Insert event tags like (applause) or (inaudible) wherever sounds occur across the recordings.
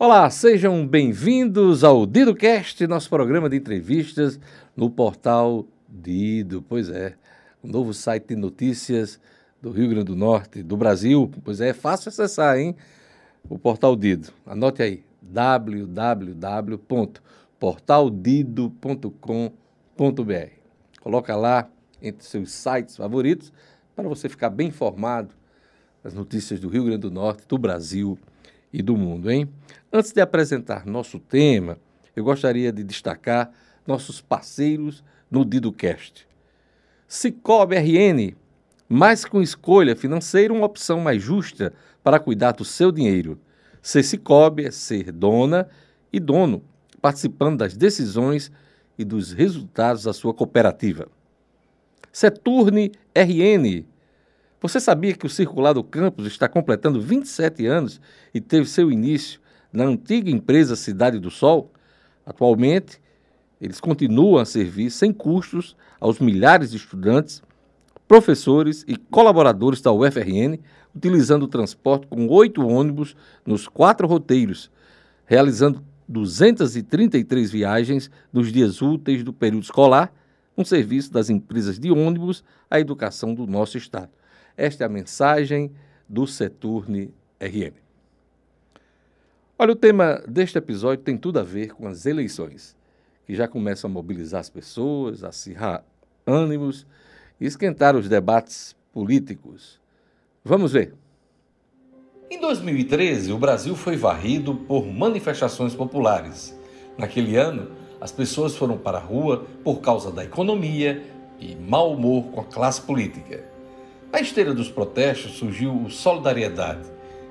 Olá, sejam bem-vindos ao DidoCast, nosso programa de entrevistas no portal Dido. Pois é, um novo site de notícias do Rio Grande do Norte, do Brasil. Pois é, é fácil acessar, hein? O portal Dido. Anote aí, www.portaldido.com.br. Coloca lá entre seus sites favoritos para você ficar bem informado das notícias do Rio Grande do Norte, do Brasil e do mundo, hein? Antes de apresentar nosso tema, eu gostaria de destacar nossos parceiros no DidoCast. Cicobi RN, mais com escolha financeira, uma opção mais justa para cuidar do seu dinheiro. Ser Cicobi é ser dona e dono, participando das decisões e dos resultados da sua cooperativa. Seturne RN, você sabia que o Circulado Campus está completando 27 anos e teve seu início na antiga empresa Cidade do Sol? Atualmente, eles continuam a servir sem custos aos milhares de estudantes, professores e colaboradores da UFRN, utilizando o transporte com oito ônibus nos quatro roteiros, realizando 233 viagens nos dias úteis do período escolar, um serviço das empresas de ônibus à educação do nosso Estado. Esta é a mensagem do Seturne RN. Olha, o tema deste episódio tem tudo a ver com as eleições, que já começam a mobilizar as pessoas, acirrar ânimos e esquentar os debates políticos. Vamos ver. Em 2013, o Brasil foi varrido por manifestações populares. Naquele ano, as pessoas foram para a rua por causa da economia e mau humor com a classe política. Na esteira dos protestos surgiu o Solidariedade,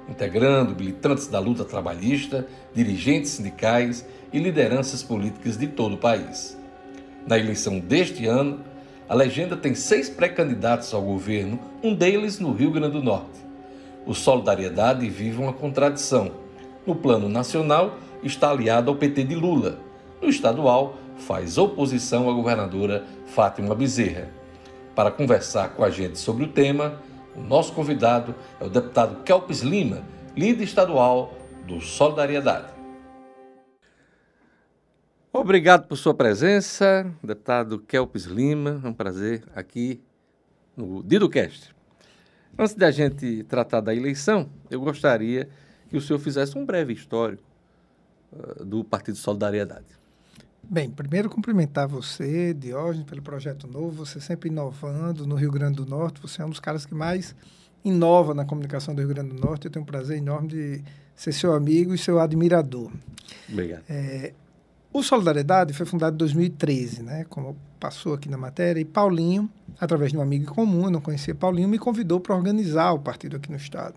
integrando militantes da luta trabalhista, dirigentes sindicais e lideranças políticas de todo o país. Na eleição deste ano, a legenda tem seis pré-candidatos ao governo, um deles no Rio Grande do Norte. O Solidariedade vive uma contradição. No plano nacional, está aliado ao PT de Lula. No estadual, faz oposição à governadora Fátima Bezerra. Para conversar com a gente sobre o tema, o nosso convidado é o deputado Kelpis Lima, líder estadual do Solidariedade. Obrigado por sua presença, deputado Kelpis Lima. É um prazer aqui no DidoCast. Antes da gente tratar da eleição, eu gostaria que o senhor fizesse um breve histórico uh, do Partido Solidariedade. Bem, primeiro cumprimentar você, Diógenes, pelo projeto novo. Você sempre inovando no Rio Grande do Norte. Você é um dos caras que mais inova na comunicação do Rio Grande do Norte. Eu tenho um prazer enorme de ser seu amigo e seu admirador. Obrigado. É, o Solidariedade foi fundado em 2013, né? Como passou aqui na matéria. E Paulinho, através de um amigo comum, eu não conhecia Paulinho, me convidou para organizar o partido aqui no Estado.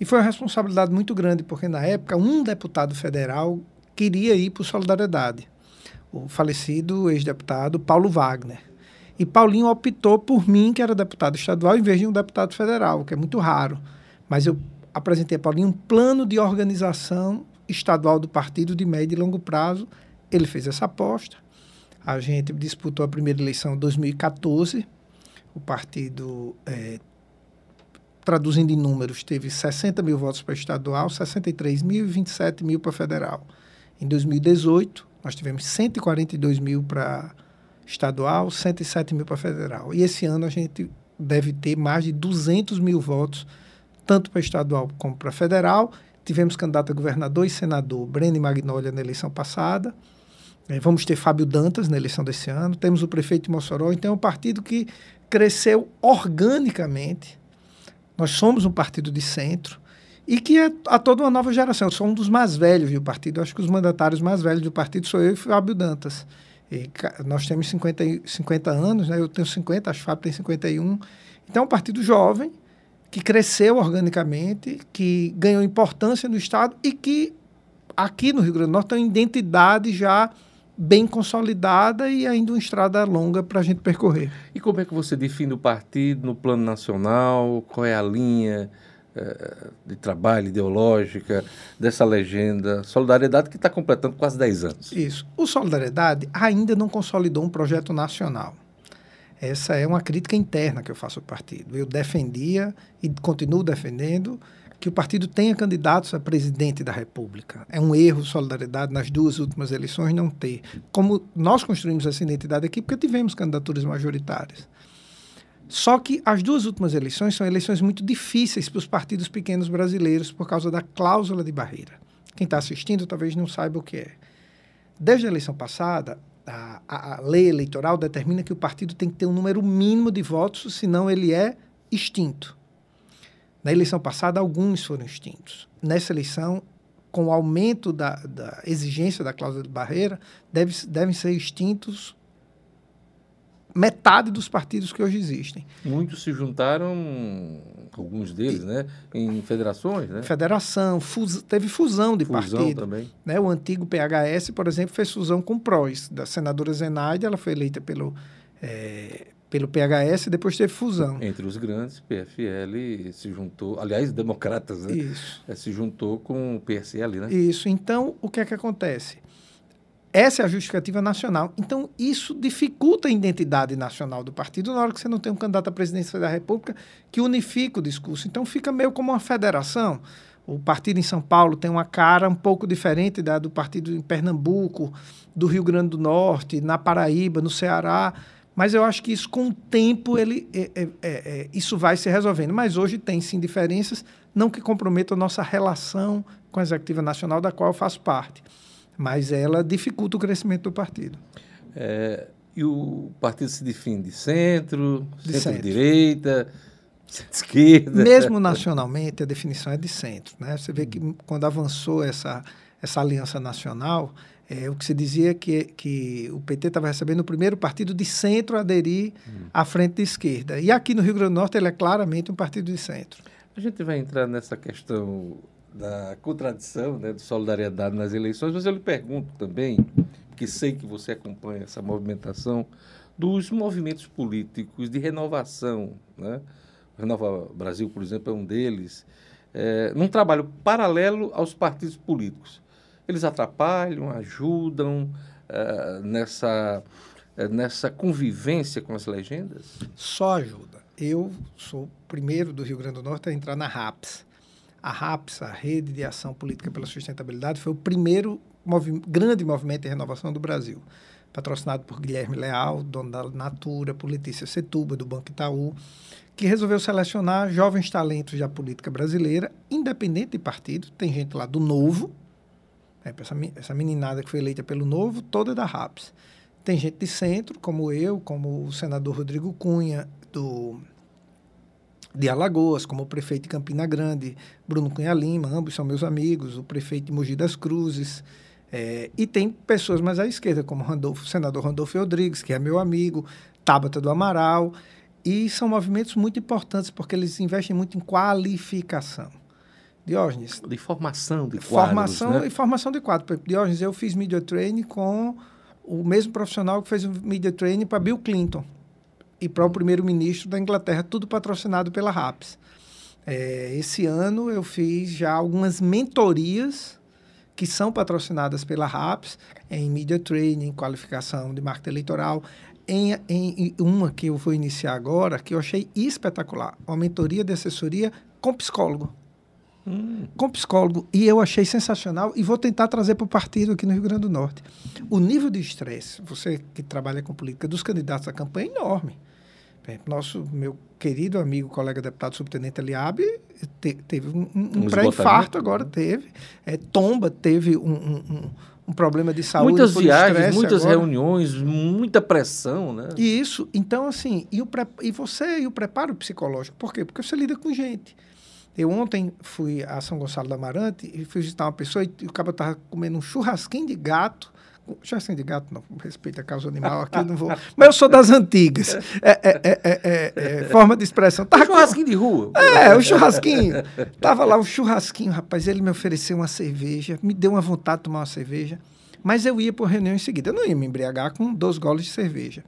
E foi uma responsabilidade muito grande, porque na época um deputado federal queria ir para o Solidariedade o falecido ex-deputado Paulo Wagner. E Paulinho optou por mim, que era deputado estadual, em vez de um deputado federal, que é muito raro. Mas eu apresentei a Paulinho um plano de organização estadual do partido de médio e longo prazo. Ele fez essa aposta. A gente disputou a primeira eleição em 2014. O partido, é, traduzindo em números, teve 60 mil votos para estadual, 63 mil e 27 mil para federal. Em 2018, nós tivemos 142 mil para estadual, 107 mil para federal. E esse ano a gente deve ter mais de 200 mil votos, tanto para estadual como para federal. Tivemos candidato a governador e senador, Breno Magnólia, na eleição passada. É, vamos ter Fábio Dantas na eleição desse ano. Temos o prefeito de Mossoró. Então, é um partido que cresceu organicamente. Nós somos um partido de centro e que é a toda uma nova geração. Eu sou um dos mais velhos do partido. Eu acho que os mandatários mais velhos do partido sou eu e Fábio Dantas. E nós temos 50, 50 anos, né? eu tenho 50, acho que Fábio tem 51. Então, é um partido jovem, que cresceu organicamente, que ganhou importância no Estado e que aqui no Rio Grande do Norte tem uma identidade já bem consolidada e ainda uma estrada longa para a gente percorrer. E como é que você define o partido no plano nacional? Qual é a linha? Eh, de trabalho, ideológica, dessa legenda Solidariedade, que está completando quase 10 anos. Isso. O Solidariedade ainda não consolidou um projeto nacional. Essa é uma crítica interna que eu faço ao partido. Eu defendia e continuo defendendo que o partido tenha candidatos a presidente da República. É um erro solidariedade nas duas últimas eleições não ter. Como nós construímos essa identidade aqui, porque tivemos candidaturas majoritárias. Só que as duas últimas eleições são eleições muito difíceis para os partidos pequenos brasileiros por causa da cláusula de barreira. Quem está assistindo talvez não saiba o que é. Desde a eleição passada, a, a, a, lei eleitoral determina que o partido tem que ter um número mínimo de votos, senão ele é extinto. Na eleição passada, alguns foram extintos. Nessa eleição, com o aumento da, da exigência da cláusula de barreira, deve, devem ser extintos metade dos partidos que hoje existem. Muitos se juntaram, alguns deles, e, né, em federações, né? Federação, fus, teve fusão de fusão partido. também. Né? O antigo PHS, por exemplo, fez fusão com o PROS. Da senadora Zenaide, ela foi eleita pelo, é, pelo PHS e depois teve fusão. Entre os grandes, PFL se juntou, aliás, democratas, né? Isso. É, se juntou com o PSL, né? Isso. Então, o que é que acontece? Essa é a justificativa nacional. Então, isso dificulta a identidade nacional do partido na hora que você não tem um candidato à presidência da República que unifica o discurso. Então, fica meio como uma federação. O partido em São Paulo tem uma cara um pouco diferente da do partido em Pernambuco, do Rio Grande do Norte, na Paraíba, no Ceará. Mas eu acho que isso, com o tempo, ele, é, é, é, é isso vai se resolvendo. Mas hoje tem sim diferenças, não que comprometam a nossa relação com a Executiva Nacional, da qual eu faço parte mas ela dificulta o crescimento do partido. É, e o partido se define de centro, centro-direita, (laughs) centro-esquerda? Mesmo nacionalmente, a definição é de centro. Né? Você vê que quando avançou essa, essa aliança nacional, é, o que se dizia é que, que o PT estava recebendo o primeiro partido de centro a aderir hum. à frente de esquerda. E aqui no Rio Grande do Norte ele é claramente um partido de centro. A gente vai entrar nessa questão da contradição, né, de solidariedade nas eleições, mas eu lhe pergunto também, que sei que você acompanha essa movimentação, dos movimentos políticos de renovação. Né? Renova Brasil, por exemplo, é um deles, é, num trabalho paralelo aos partidos políticos. Eles atrapalham, ajudam é, nessa, é, nessa convivência com as legendas? Só ajuda. Eu sou o primeiro do Rio Grande do Norte a entrar na RAPS, a RAPS, a Rede de Ação Política pela Sustentabilidade, foi o primeiro movi grande movimento de renovação do Brasil, patrocinado por Guilherme Leal, dono da Natura, por Letícia Setuba, do Banco Itaú, que resolveu selecionar jovens talentos da política brasileira, independente de partido. Tem gente lá do Novo, né, essa, essa meninada que foi eleita pelo Novo, toda da RAPS. Tem gente de centro, como eu, como o senador Rodrigo Cunha, do de Alagoas, como o prefeito de Campina Grande, Bruno Cunha Lima, ambos são meus amigos, o prefeito de Mogi das Cruzes, é, e tem pessoas mais à esquerda, como Randolfo, o senador Randolfo Rodrigues, que é meu amigo, Tabata do Amaral, e são movimentos muito importantes porque eles investem muito em qualificação. Diógenes. De formação de quadros. Formação né? e formação de quadros. Diógenes, eu fiz media training com o mesmo profissional que fez o media training para Bill Clinton e para o primeiro-ministro da Inglaterra, tudo patrocinado pela RAPS. É, esse ano eu fiz já algumas mentorias que são patrocinadas pela RAPS em media training, qualificação de marketing eleitoral, em, em, uma que eu vou iniciar agora, que eu achei espetacular, uma mentoria de assessoria com psicólogo. Hum. Com psicólogo. E eu achei sensacional e vou tentar trazer para o partido aqui no Rio Grande do Norte. O nível de estresse, você que trabalha com política, dos candidatos à campanha é enorme. Nosso, meu querido amigo, colega deputado subtenente Eliabe, te, teve um, um, um pré-infarto agora, teve. É, Tomba teve um, um, um, problema de saúde. Muitas viagens, muitas agora. reuniões, muita pressão, né? E isso, então assim, e, o pre, e você e o preparo psicológico, por quê? Porque você lida com gente. Eu ontem fui a São Gonçalo do Amarante e fui visitar uma pessoa e, e o cara estava comendo um churrasquinho de gato Chassim de gato, não, respeito a causa animal, aqui não vou. (laughs) Mas eu sou das antigas. É, é, é, é forma de expressão. Tava churrasquinho de rua. É, o churrasquinho. Tava lá o um churrasquinho, rapaz. Ele me ofereceu uma cerveja, me deu uma vontade de tomar uma cerveja. Mas eu ia para reunião em seguida. Eu não ia me embriagar com dois goles de cerveja.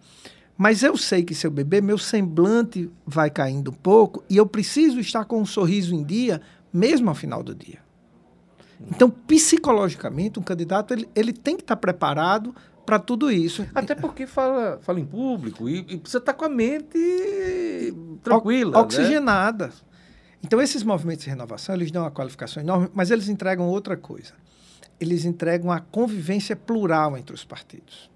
Mas eu sei que se eu beber, meu semblante vai caindo um pouco e eu preciso estar com um sorriso em dia, mesmo ao final do dia. Então, psicologicamente, um candidato ele, ele tem que estar preparado para tudo isso. Até porque fala, fala em público e, e precisa estar com a mente tranquila. Né? Oxigenada. Né? Então, esses movimentos de renovação, eles dão uma qualificação enorme, mas eles entregam outra coisa. Eles entregam a convivência plural entre os partidos.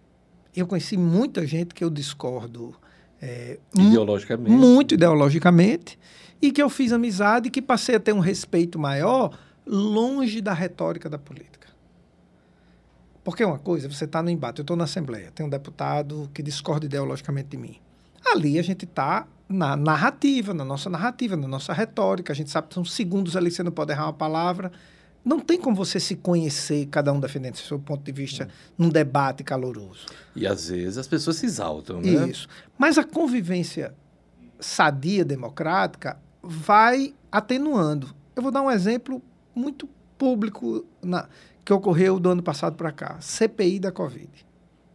Eu conheci muita gente que eu discordo é, ideologicamente. muito ideologicamente, e que eu fiz amizade e que passei a ter um respeito maior longe da retórica da política. Porque é uma coisa, você está no embate, eu estou na Assembleia, tem um deputado que discorda ideologicamente de mim. Ali a gente está na narrativa, na nossa narrativa, na nossa retórica, a gente sabe que são segundos ali, você não pode errar uma palavra. Não tem como você se conhecer, cada um defendendo seu ponto de vista, num debate caloroso. E às vezes as pessoas se exaltam, né? Isso. Mas a convivência sadia, democrática, vai atenuando. Eu vou dar um exemplo muito público na, que ocorreu do ano passado para cá. CPI da Covid,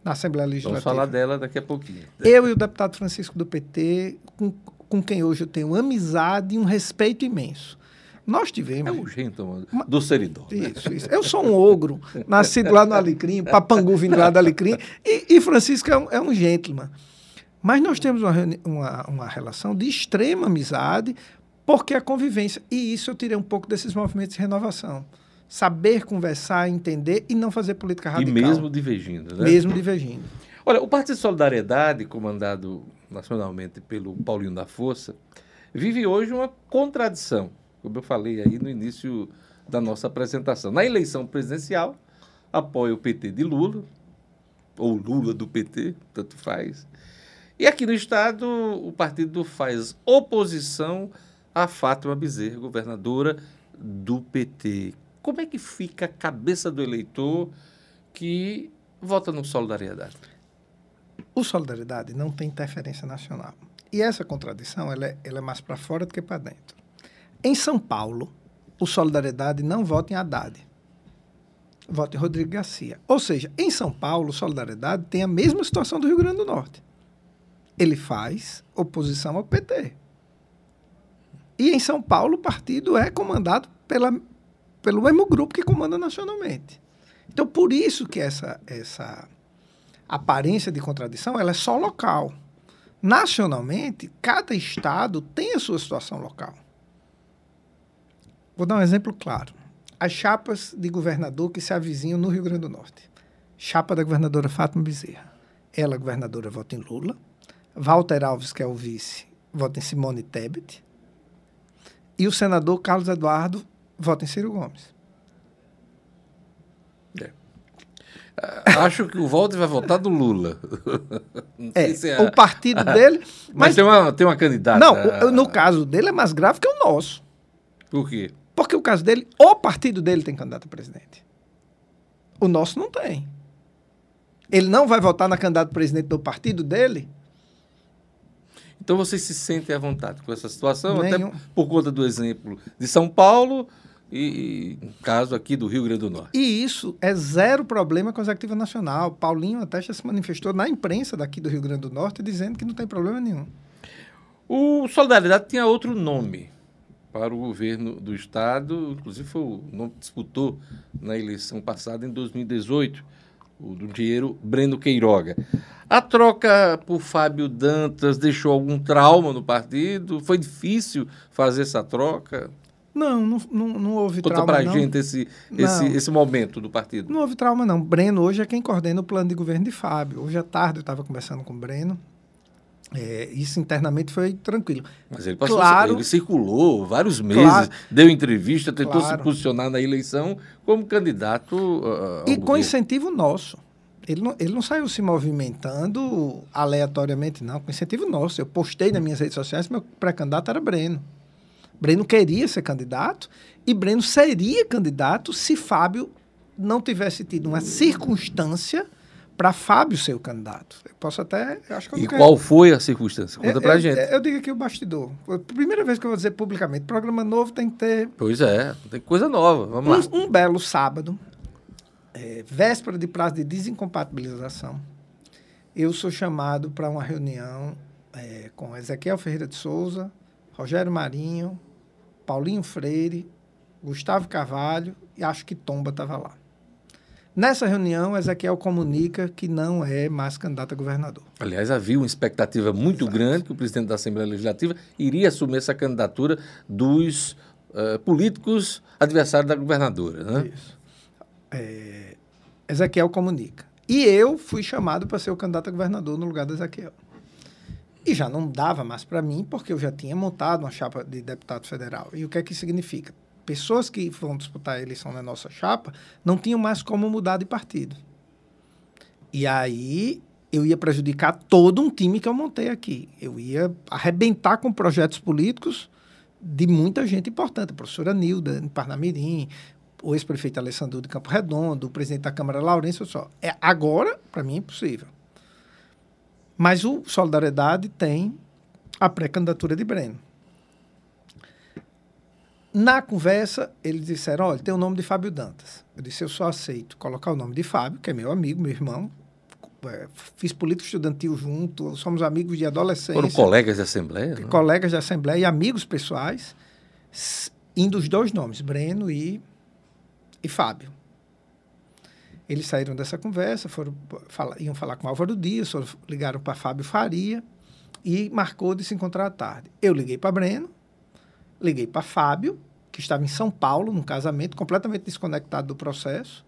na Assembleia Legislativa. Vamos falar dela daqui a pouquinho. Eu e o deputado Francisco do PT, com, com quem hoje eu tenho amizade e um respeito imenso. Nós tivemos. É o gentleman do seridor. Né? Isso, isso. Eu sou um ogro, nascido lá no Alecrim, papangu vindo lá do Alecrim, e, e Francisco é um, é um gentleman. Mas nós temos uma, uma, uma relação de extrema amizade, porque a convivência. E isso eu tirei um pouco desses movimentos de renovação. Saber conversar, entender e não fazer política radical. E mesmo divergindo, né? Mesmo divergindo. Olha, o Partido de Solidariedade, comandado nacionalmente pelo Paulinho da Força, vive hoje uma contradição como eu falei aí no início da nossa apresentação. Na eleição presidencial, apoia o PT de Lula, ou Lula do PT, tanto faz. E aqui no Estado, o partido faz oposição a Fátima Bezerra, governadora do PT. Como é que fica a cabeça do eleitor que vota no Solidariedade? O Solidariedade não tem interferência nacional. E essa contradição ela é, ela é mais para fora do que para dentro. Em São Paulo, o Solidariedade não vota em Haddad. Vota em Rodrigo Garcia. Ou seja, em São Paulo, o Solidariedade tem a mesma situação do Rio Grande do Norte. Ele faz oposição ao PT. E em São Paulo, o partido é comandado pela, pelo mesmo grupo que comanda nacionalmente. Então, por isso que essa, essa aparência de contradição ela é só local. Nacionalmente, cada estado tem a sua situação local. Vou dar um exemplo claro. As chapas de governador que se avizinham no Rio Grande do Norte. Chapa da governadora Fátima Bezerra. Ela, governadora, vota em Lula. Walter Alves, que é o vice, vota em Simone Tebet. E o senador Carlos Eduardo vota em Ciro Gomes. É. Acho que o Walter vai votar do Lula. (laughs) é, é, o partido (laughs) dele. Mas, mas, tem, uma, tem uma candidata. Não, no caso dele é mais grave que o nosso. Por quê? Porque o caso dele, o partido dele tem candidato a presidente. O nosso não tem. Ele não vai votar na candidata a presidente do partido dele? Então vocês se sentem à vontade com essa situação, Nenhum. até por conta do exemplo de São Paulo e, e caso aqui do Rio Grande do Norte. E isso é zero problema com a Executiva Nacional. Paulinho até já se manifestou na imprensa daqui do Rio Grande do Norte dizendo que não tem problema nenhum. O Solidariedade tinha outro nome para o governo do Estado, inclusive foi o nome que disputou na eleição passada, em 2018, o do dinheiro Breno Queiroga. A troca por Fábio Dantas deixou algum trauma no partido? Foi difícil fazer essa troca? Não, não, não, não houve Conta trauma. Conta pra gente esse, esse, esse momento do partido. Não houve trauma, não. Breno hoje é quem coordena o plano de governo de Fábio. Hoje à tarde eu estava conversando com o Breno. É, isso internamente foi tranquilo. Mas ele passou, claro, ele circulou vários meses, claro, deu entrevista, tentou claro. se posicionar na eleição como candidato. Uh, e com incentivo nosso. Ele não, ele não saiu se movimentando aleatoriamente, não, com incentivo nosso. Eu postei nas minhas redes sociais, meu pré-candidato era Breno. Breno queria ser candidato e Breno seria candidato se Fábio não tivesse tido uma circunstância para Fábio ser o candidato. Eu posso até. Acho que e qual foi a circunstância? Conta para eu, gente. Eu, eu digo aqui o bastidor. Primeira vez que eu vou dizer publicamente: programa novo tem que ter. Pois é, tem coisa nova. Vamos um, lá. Um belo sábado, é, véspera de prazo de desincompatibilização, eu sou chamado para uma reunião é, com Ezequiel Ferreira de Souza, Rogério Marinho, Paulinho Freire, Gustavo Carvalho e acho que Tomba estava lá. Nessa reunião, Ezequiel comunica que não é mais candidato a governador. Aliás, havia uma expectativa muito Exato. grande que o presidente da Assembleia Legislativa iria assumir essa candidatura dos uh, políticos adversários da governadora. Né? Isso. É, Ezequiel comunica. E eu fui chamado para ser o candidato a governador no lugar do Ezequiel. E já não dava mais para mim, porque eu já tinha montado uma chapa de deputado federal. E o que é que significa? Pessoas que vão disputar a eleição na nossa chapa não tinham mais como mudar de partido. E aí eu ia prejudicar todo um time que eu montei aqui. Eu ia arrebentar com projetos políticos de muita gente importante. A professora Nilda, em Parnamirim, o ex-prefeito Alessandro de Campo Redondo, o presidente da Câmara Lourenço, só. É, agora, para mim, é impossível. Mas o Solidariedade tem a pré-candidatura de Breno. Na conversa, eles disseram: olha, tem o nome de Fábio Dantas. Eu disse: eu só aceito colocar o nome de Fábio, que é meu amigo, meu irmão. É, fiz política estudantil junto, somos amigos de adolescência. Foram colegas de assembleia? Não? Colegas de assembleia e amigos pessoais, indo os dois nomes, Breno e, e Fábio. Eles saíram dessa conversa, foram falar, iam falar com Álvaro Dias, foram, ligaram para Fábio Faria e marcou de se encontrar à tarde. Eu liguei para Breno, liguei para Fábio que estava em São Paulo, num casamento, completamente desconectado do processo.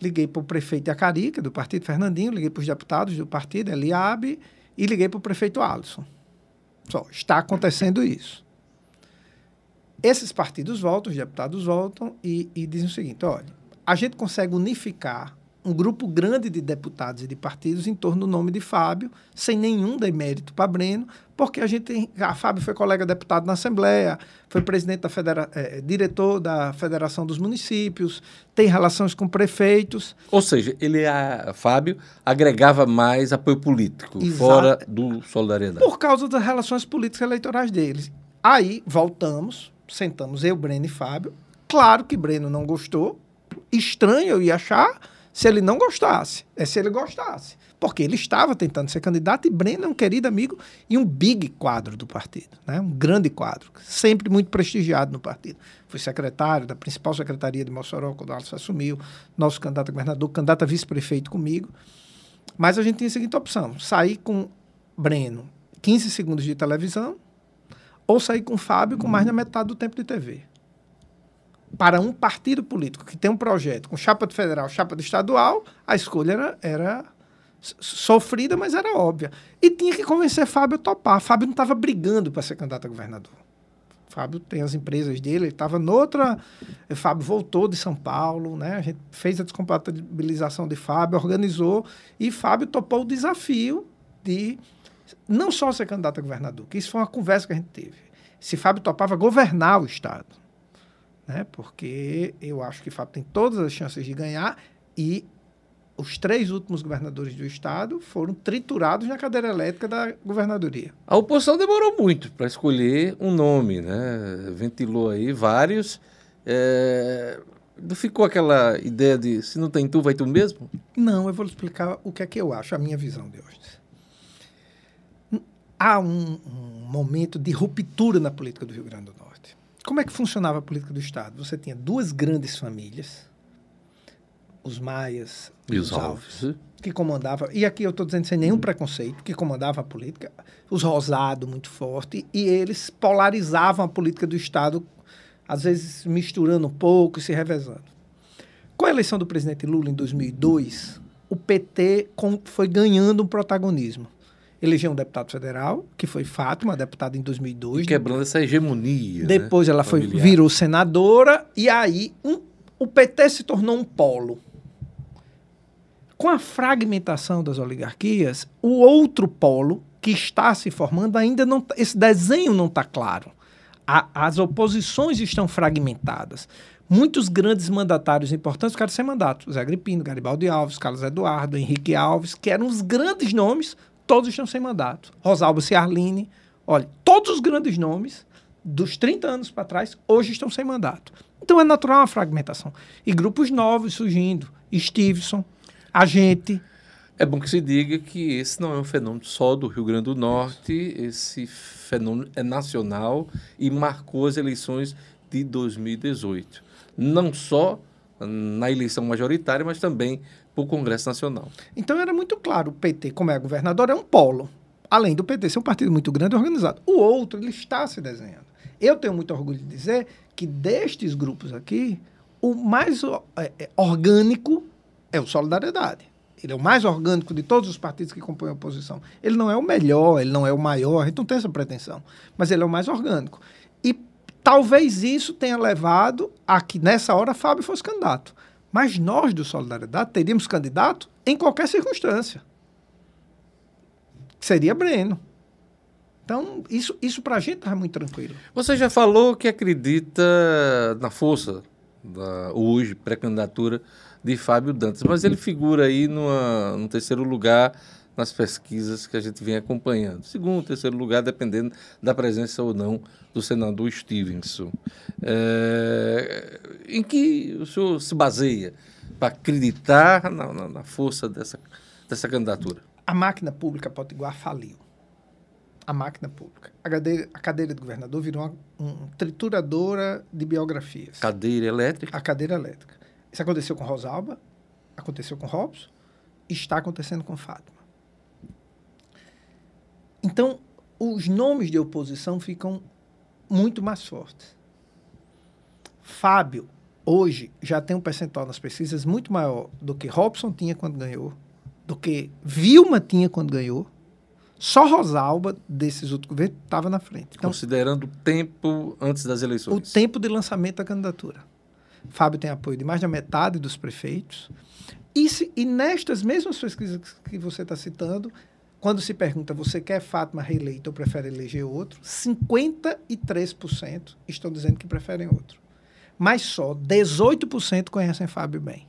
Liguei para o prefeito Acarica, do partido Fernandinho, liguei para os deputados do partido, Eliabe, e liguei para o prefeito Alisson. Só, está acontecendo isso. Esses partidos voltam, os deputados voltam e, e dizem o seguinte: olha, a gente consegue unificar um grupo grande de deputados e de partidos em torno do nome de Fábio, sem nenhum demérito para Breno, porque a gente a Fábio foi colega deputado na Assembleia, foi presidente da federa, é, diretor da Federação dos Municípios, tem relações com prefeitos. Ou seja, ele a Fábio agregava mais apoio político Exato. fora do Solidariedade. Por causa das relações políticas eleitorais deles. Aí voltamos, sentamos eu, Breno e Fábio. Claro que Breno não gostou, estranho eu ia achar se ele não gostasse, é se ele gostasse. Porque ele estava tentando ser candidato e Breno é um querido amigo e um big quadro do partido, né? um grande quadro, sempre muito prestigiado no partido. Fui secretário da principal secretaria de Mossoró quando o Alisson assumiu, nosso candidato a governador, candidato a vice-prefeito comigo. Mas a gente tinha a seguinte opção: sair com Breno 15 segundos de televisão ou sair com Fábio com mais da metade do tempo de TV para um partido político que tem um projeto com chapa de federal, chapa de estadual, a escolha era, era sofrida, mas era óbvia. E tinha que convencer Fábio a topar. Fábio não estava brigando para ser candidato a governador. Fábio tem as empresas dele, ele estava noutra. Fábio voltou de São Paulo, né? A gente fez a descompatibilização de Fábio, organizou, e Fábio topou o desafio de não só ser candidato a governador, que isso foi uma conversa que a gente teve. Se Fábio topava governar o Estado né? porque eu acho que Fábio tem todas as chances de ganhar e os três últimos governadores do estado foram triturados na cadeira elétrica da governadoria. A oposição demorou muito para escolher um nome, né? Ventilou aí vários. É... Não ficou aquela ideia de se não tem tu, vai tu mesmo? Não, eu vou explicar o que é que eu acho, a minha visão de hoje. Há um, um momento de ruptura na política do Rio Grande do Norte como é que funcionava a política do Estado? Você tinha duas grandes famílias, os Maias e os, os Alves, Alves, que comandavam, e aqui eu estou dizendo sem nenhum preconceito, que comandavam a política, os Rosado muito forte, e eles polarizavam a política do Estado, às vezes misturando um pouco e se revezando. Com a eleição do presidente Lula em 2002, o PT foi ganhando um protagonismo elegeu um deputado federal, que foi Fátima, deputada em 2002. E quebrando essa hegemonia. Né, depois né? ela foi, virou senadora, e aí um, o PT se tornou um polo. Com a fragmentação das oligarquias, o outro polo que está se formando ainda não. Tá, esse desenho não está claro. A, as oposições estão fragmentadas. Muitos grandes mandatários importantes ficaram sem mandato. Zé Agripino, Garibaldi Alves, Carlos Eduardo, Henrique Alves, que eram os grandes nomes, todos estão sem mandato. Rosalba Ciarline, olha, todos os grandes nomes dos 30 anos para trás hoje estão sem mandato. Então é natural uma fragmentação. E grupos novos surgindo, Stevenson, a gente. É bom que se diga que esse não é um fenômeno só do Rio Grande do Norte, esse fenômeno é nacional e marcou as eleições de 2018. Não só na eleição majoritária, mas também para o Congresso Nacional. Então era muito claro, o PT, como é governador, é um polo. Além do PT ser um partido muito grande e organizado. O outro, ele está se desenhando. Eu tenho muito orgulho de dizer que destes grupos aqui, o mais é, é, orgânico é o Solidariedade. Ele é o mais orgânico de todos os partidos que compõem a oposição. Ele não é o melhor, ele não é o maior, a gente não tem essa pretensão. Mas ele é o mais orgânico. E talvez isso tenha levado a que, nessa hora, Fábio fosse candidato. Mas nós, do Solidariedade, teríamos candidato em qualquer circunstância. Seria Breno. Então, isso, isso para a gente está muito tranquilo. Você já falou que acredita na força da hoje pré-candidatura de Fábio Dantas, mas ele figura aí numa, no terceiro lugar nas pesquisas que a gente vem acompanhando. Segundo, terceiro lugar, dependendo da presença ou não do senador Stevenson. É, em que o senhor se baseia para acreditar na, na, na, força dessa, dessa candidatura? A máquina pública potiguar faliu. A máquina pública. A cadeira, a cadeira de governador virou uma, uma trituradora de biografias. Cadeira elétrica? A cadeira elétrica. Isso aconteceu com Rosalba, aconteceu com Robson, está acontecendo com Fátima. Então, os nomes de oposição ficam muito mais fortes. Fábio, hoje, já tem um percentual nas pesquisas muito maior do que Robson tinha quando ganhou, do que Vilma tinha quando ganhou. Só Rosalba, desses outros governos, estava na frente. Então, Considerando o tempo antes das eleições. O tempo de lançamento da candidatura. Fábio tem apoio de mais da metade dos prefeitos. E, se, e nestas mesmas pesquisas que você está citando, quando se pergunta você quer Fátima reeleita ou prefere eleger outro, 53% estão dizendo que preferem outro. Mas só 18% conhecem Fábio bem.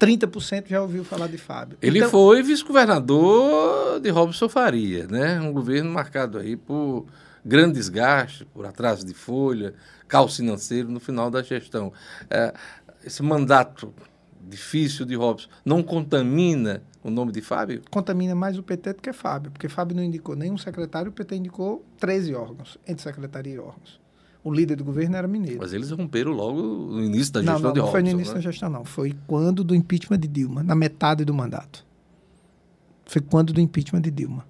30% já ouviu falar de Fábio. Ele então, foi vice-governador de Robson Faria, né? Um governo marcado aí por grandes gastos, por atraso de folha, caos financeiro no final da gestão. É, esse mandato difícil de Robson não contamina o nome de Fábio? Contamina mais o PT do que Fábio, porque Fábio não indicou nenhum secretário, o PT indicou 13 órgãos, entre secretaria e órgãos. O líder do governo era mineiro. Mas eles romperam logo no início da gestão não, não, de Robson. Não, foi no início né? da gestão, não. Foi quando do impeachment de Dilma, na metade do mandato. Foi quando do impeachment de Dilma.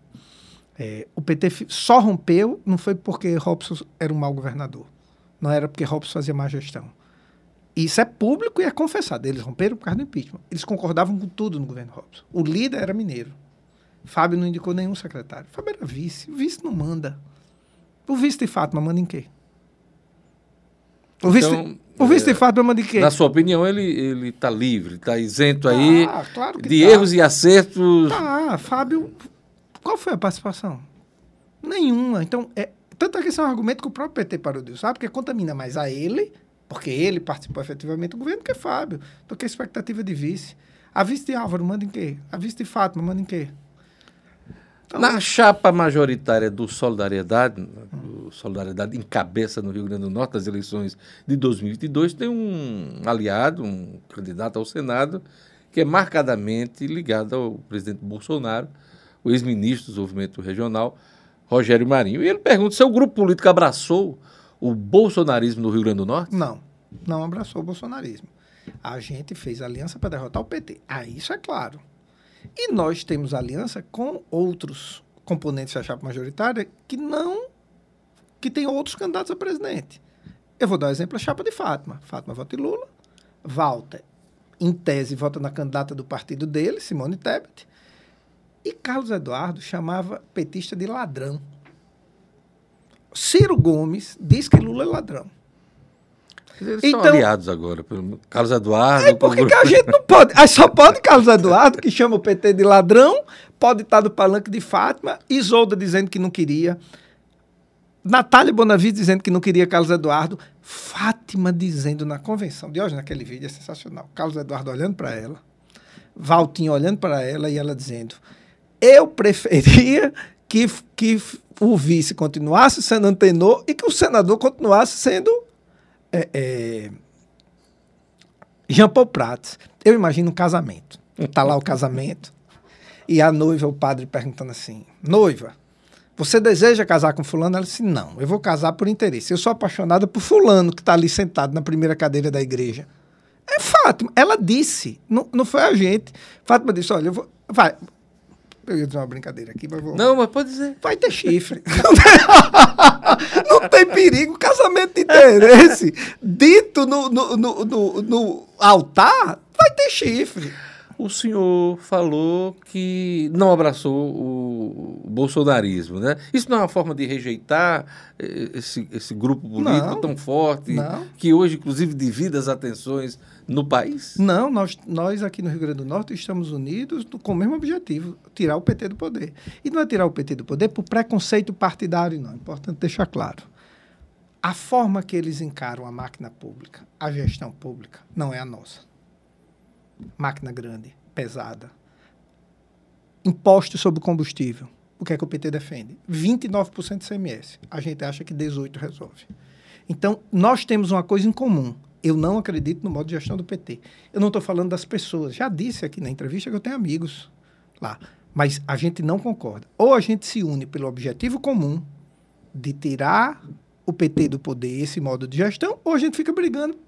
É, o PT só rompeu, não foi porque Robson era um mau governador. Não era porque Robson fazia má gestão. Isso é público e é confessado. Eles romperam por causa do impeachment. Eles concordavam com tudo no governo Robson. O líder era mineiro. Fábio não indicou nenhum secretário. Fábio era vice. O vice não manda. O vice de Fátima manda em quê? O vice, então, o vice é, de Fátima manda em quê? Na sua opinião, ele está livre, está isento aí ah, claro de tá. erros e acertos. Tá, Fábio. Qual foi a participação? Nenhuma. Então, é, tanto é que esse é um argumento que o próprio PT parou de usar, porque contamina mais a ele porque ele participou efetivamente do governo, que é Fábio, do que a expectativa de vice. A vice de Álvaro manda em quê? A vice de Fátima manda em quê? Então, Na chapa majoritária do Solidariedade, do Solidariedade encabeça no Rio Grande do Norte as eleições de 2022, tem um aliado, um candidato ao Senado, que é marcadamente ligado ao presidente Bolsonaro, o ex-ministro do Desenvolvimento Regional, Rogério Marinho. E ele pergunta se o grupo político abraçou o bolsonarismo no Rio Grande do Norte? Não, não abraçou o bolsonarismo. A gente fez aliança para derrotar o PT. Ah, isso é claro. E nós temos aliança com outros componentes da chapa majoritária que não. que tem outros candidatos a presidente. Eu vou dar um exemplo a chapa de Fátima. Fátima vota em Lula. Walter, em tese, vota na candidata do partido dele, Simone Tebet. E Carlos Eduardo chamava petista de ladrão. Ciro Gomes diz que Lula é ladrão. Eles então, são aliados agora, pelo Carlos Eduardo. É porque que a gente não pode. Aí só pode Carlos Eduardo, que chama o PT de ladrão, pode estar do palanque de Fátima, Isolda dizendo que não queria, Natália Bonavides dizendo que não queria Carlos Eduardo, Fátima dizendo na convenção de hoje, naquele vídeo, é sensacional. Carlos Eduardo olhando para ela, Valtinho olhando para ela e ela dizendo: Eu preferia que, que o vice continuasse sendo antenor e que o senador continuasse sendo é, é, Jean Paul Prats. Eu imagino um casamento. Está lá o casamento e a noiva, o padre perguntando assim: Noiva, você deseja casar com fulano? Ela disse: Não, eu vou casar por interesse. Eu sou apaixonada por fulano que está ali sentado na primeira cadeira da igreja. É Fátima. Ela disse, não, não foi a gente. Fátima disse: olha, eu vou. Vai. Eu ia dizer uma brincadeira aqui, mas vou. Não, mas pode dizer. Vai ter chifre. (laughs) não tem perigo, casamento de interesse. Dito no, no, no, no, no altar, vai ter chifre o senhor falou que não abraçou o bolsonarismo, né? Isso não é uma forma de rejeitar eh, esse, esse grupo político não, tão forte, não. que hoje, inclusive, divide as atenções no país? Não, nós, nós aqui no Rio Grande do Norte estamos unidos com o mesmo objetivo, tirar o PT do poder. E não é tirar o PT do poder por preconceito partidário, não. É importante deixar claro. A forma que eles encaram a máquina pública, a gestão pública, não é a nossa máquina grande, pesada. Imposto sobre combustível. O que é que o PT defende? 29% de CMS. A gente acha que 18% resolve. Então, nós temos uma coisa em comum. Eu não acredito no modo de gestão do PT. Eu não estou falando das pessoas. Já disse aqui na entrevista que eu tenho amigos lá. Mas a gente não concorda. Ou a gente se une pelo objetivo comum de tirar o PT do poder, esse modo de gestão, ou a gente fica brigando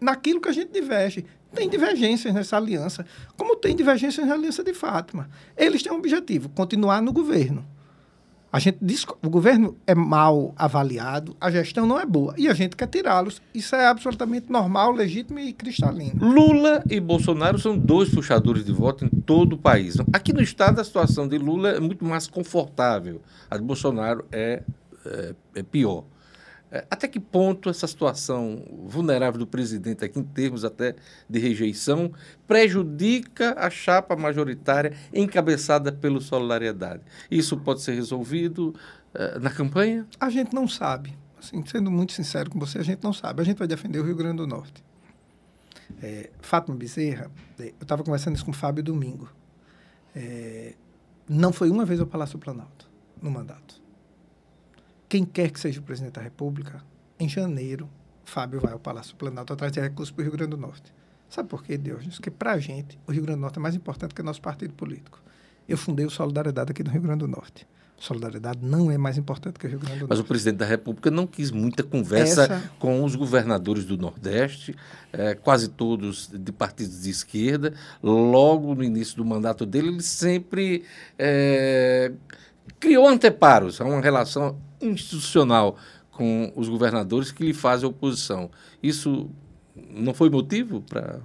naquilo que a gente diverge. Tem divergências nessa aliança, como tem divergências na aliança de Fátima. Eles têm um objetivo, continuar no governo. A gente diz, o governo é mal avaliado, a gestão não é boa e a gente quer tirá-los. Isso é absolutamente normal, legítimo e cristalino. Lula e Bolsonaro são dois puxadores de voto em todo o país. Aqui no estado a situação de Lula é muito mais confortável, a de Bolsonaro é, é, é pior. É, até que ponto essa situação vulnerável do presidente, aqui em termos até de rejeição, prejudica a chapa majoritária encabeçada pelo Solidariedade? Isso pode ser resolvido uh, na campanha? A gente não sabe. Assim, sendo muito sincero com você, a gente não sabe. A gente vai defender o Rio Grande do Norte. É, Fátima Bezerra, é, eu estava conversando isso com o Fábio domingo. É, não foi uma vez ao Palácio Planalto no mandato quem quer que seja o presidente da República, em janeiro, Fábio vai ao Palácio Planalto atrás de recursos para o Rio Grande do Norte. Sabe por quê, Deus? Porque, para a gente, o Rio Grande do Norte é mais importante que o nosso partido político. Eu fundei o Solidariedade aqui no Rio Grande do Norte. Solidariedade não é mais importante que o Rio Grande do Norte. Mas o presidente da República não quis muita conversa Essa... com os governadores do Nordeste, é, quase todos de partidos de esquerda. Logo no início do mandato dele, ele sempre é, criou anteparos a uma relação institucional com os governadores que lhe fazem oposição. Isso não foi motivo para.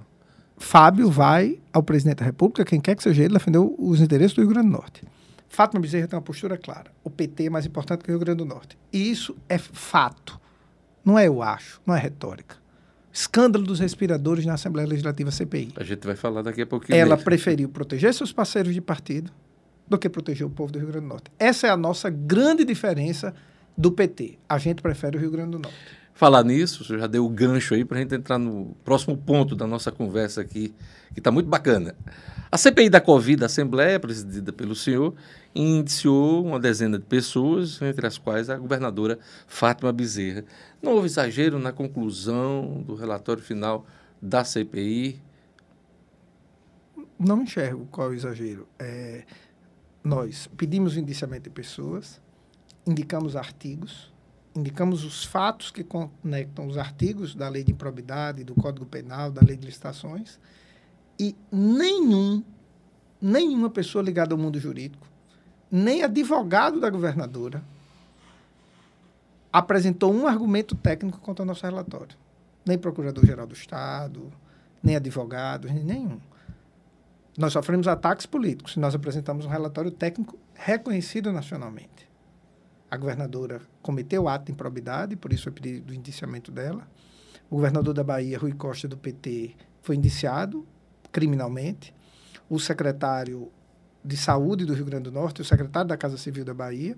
Fábio vai ao presidente da República, quem quer que seja ele, defender os interesses do Rio Grande do Norte. Fátima Bezerra tem uma postura clara. O PT é mais importante que o Rio Grande do Norte. E isso é fato. Não é eu acho, não é retórica. Escândalo dos respiradores na Assembleia Legislativa CPI. A gente vai falar daqui a pouquinho. Ela mesmo. preferiu proteger seus parceiros de partido do que proteger o povo do Rio Grande do Norte. Essa é a nossa grande diferença do PT. A gente prefere o Rio Grande do Norte. Falar nisso, você já deu o gancho aí para a gente entrar no próximo ponto da nossa conversa aqui, que está muito bacana. A CPI da Covid, a Assembleia, presidida pelo senhor, indiciou uma dezena de pessoas, entre as quais a governadora Fátima Bezerra. Não houve exagero na conclusão do relatório final da CPI? Não enxergo qual é o exagero. É, nós pedimos o indiciamento de pessoas, indicamos artigos, indicamos os fatos que conectam os artigos da lei de improbidade, do Código Penal, da lei de licitações, e nenhum, nenhuma pessoa ligada ao mundo jurídico, nem advogado da governadora, apresentou um argumento técnico contra o nosso relatório. Nem Procurador-Geral do Estado, nem advogados, nenhum. Nós sofremos ataques políticos. Nós apresentamos um relatório técnico reconhecido nacionalmente. A governadora cometeu ato de improbidade, por isso foi pedido o indiciamento dela. O governador da Bahia, Rui Costa, do PT, foi indiciado criminalmente. O secretário de Saúde do Rio Grande do Norte, o secretário da Casa Civil da Bahia,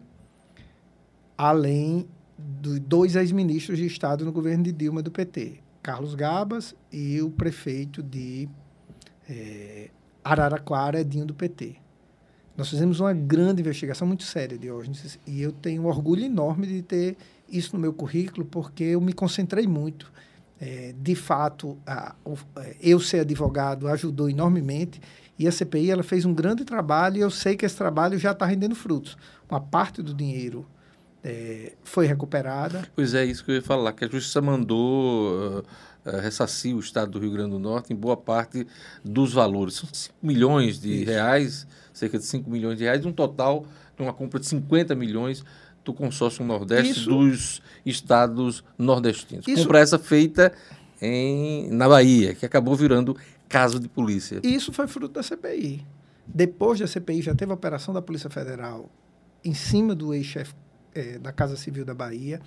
além de dois ex-ministros de Estado no governo de Dilma do PT, Carlos Gabas e o prefeito de é, Araraquara, Edinho do PT. Nós fizemos uma grande investigação muito séria, Diógenes, e eu tenho um orgulho enorme de ter isso no meu currículo, porque eu me concentrei muito. É, de fato, a, o, é, eu ser advogado ajudou enormemente, e a CPI ela fez um grande trabalho, e eu sei que esse trabalho já está rendendo frutos. Uma parte do dinheiro é, foi recuperada. Pois é, isso que eu ia falar, que a Justiça mandou uh, uh, ressarcir o Estado do Rio Grande do Norte em boa parte dos valores. São 5 milhões de Isso. reais, cerca de 5 milhões de reais, um total de uma compra de 50 milhões do consórcio Nordeste Isso. dos estados nordestinos. Isso. Compra essa feita em, na Bahia, que acabou virando caso de polícia. Isso foi fruto da CPI. Depois da CPI já teve a operação da Polícia Federal em cima do ex-chefe é, da Casa Civil da Bahia.